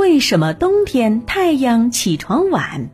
为什么冬天太阳起床晚？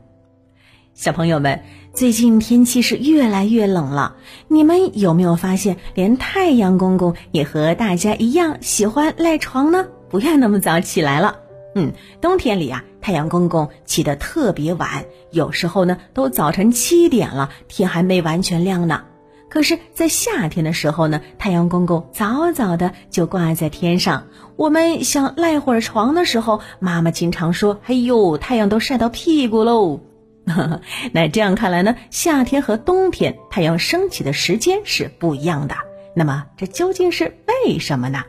小朋友们，最近天气是越来越冷了，你们有没有发现，连太阳公公也和大家一样喜欢赖床呢？不要那么早起来了。嗯，冬天里啊，太阳公公起得特别晚，有时候呢都早晨七点了，天还没完全亮呢。可是，在夏天的时候呢，太阳公公早早的就挂在天上。我们想赖会儿床的时候，妈妈经常说：“哎呦，太阳都晒到屁股喽。”那这样看来呢，夏天和冬天太阳升起的时间是不一样的。那么，这究竟是为什么呢？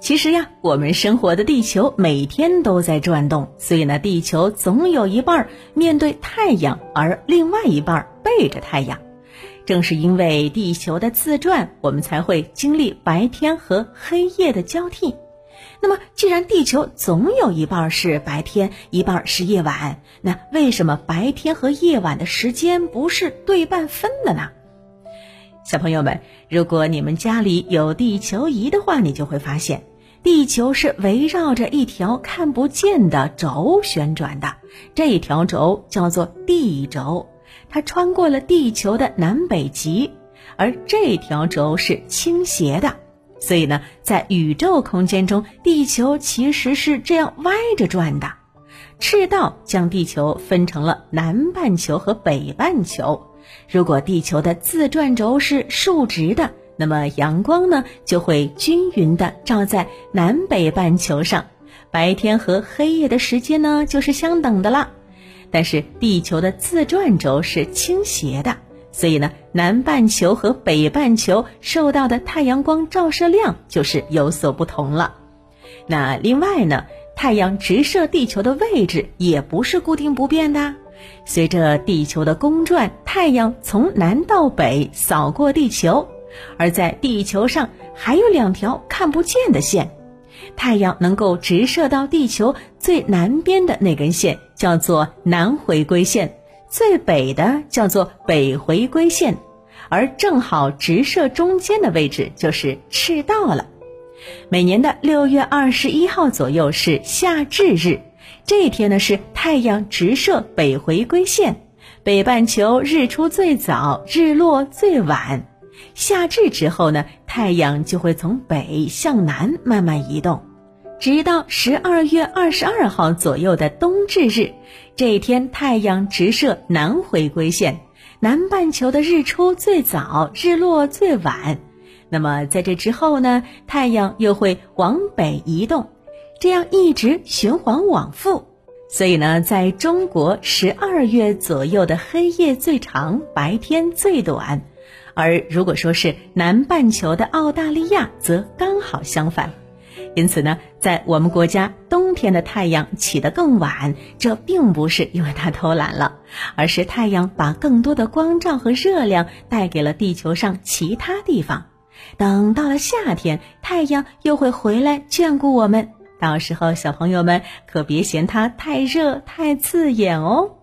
其实呀，我们生活的地球每天都在转动，所以呢，地球总有一半面对太阳，而另外一半背着太阳。正是因为地球的自转，我们才会经历白天和黑夜的交替。那么，既然地球总有一半是白天，一半是夜晚，那为什么白天和夜晚的时间不是对半分的呢？小朋友们，如果你们家里有地球仪的话，你就会发现，地球是围绕着一条看不见的轴旋转的，这条轴叫做地轴。它穿过了地球的南北极，而这条轴是倾斜的，所以呢，在宇宙空间中，地球其实是这样歪着转的。赤道将地球分成了南半球和北半球。如果地球的自转轴是竖直的，那么阳光呢就会均匀的照在南北半球上，白天和黑夜的时间呢就是相等的了。但是地球的自转轴是倾斜的，所以呢，南半球和北半球受到的太阳光照射量就是有所不同了。那另外呢，太阳直射地球的位置也不是固定不变的，随着地球的公转，太阳从南到北扫过地球，而在地球上还有两条看不见的线。太阳能够直射到地球最南边的那根线叫做南回归线，最北的叫做北回归线，而正好直射中间的位置就是赤道了。每年的六月二十一号左右是夏至日，这一天呢是太阳直射北回归线，北半球日出最早，日落最晚。夏至之后呢，太阳就会从北向南慢慢移动，直到十二月二十二号左右的冬至日，这一天太阳直射南回归线，南半球的日出最早，日落最晚。那么在这之后呢，太阳又会往北移动，这样一直循环往复。所以呢，在中国十二月左右的黑夜最长，白天最短。而如果说是南半球的澳大利亚，则刚好相反。因此呢，在我们国家，冬天的太阳起得更晚，这并不是因为它偷懒了，而是太阳把更多的光照和热量带给了地球上其他地方。等到了夏天，太阳又会回来眷顾我们。到时候，小朋友们可别嫌它太热、太刺眼哦。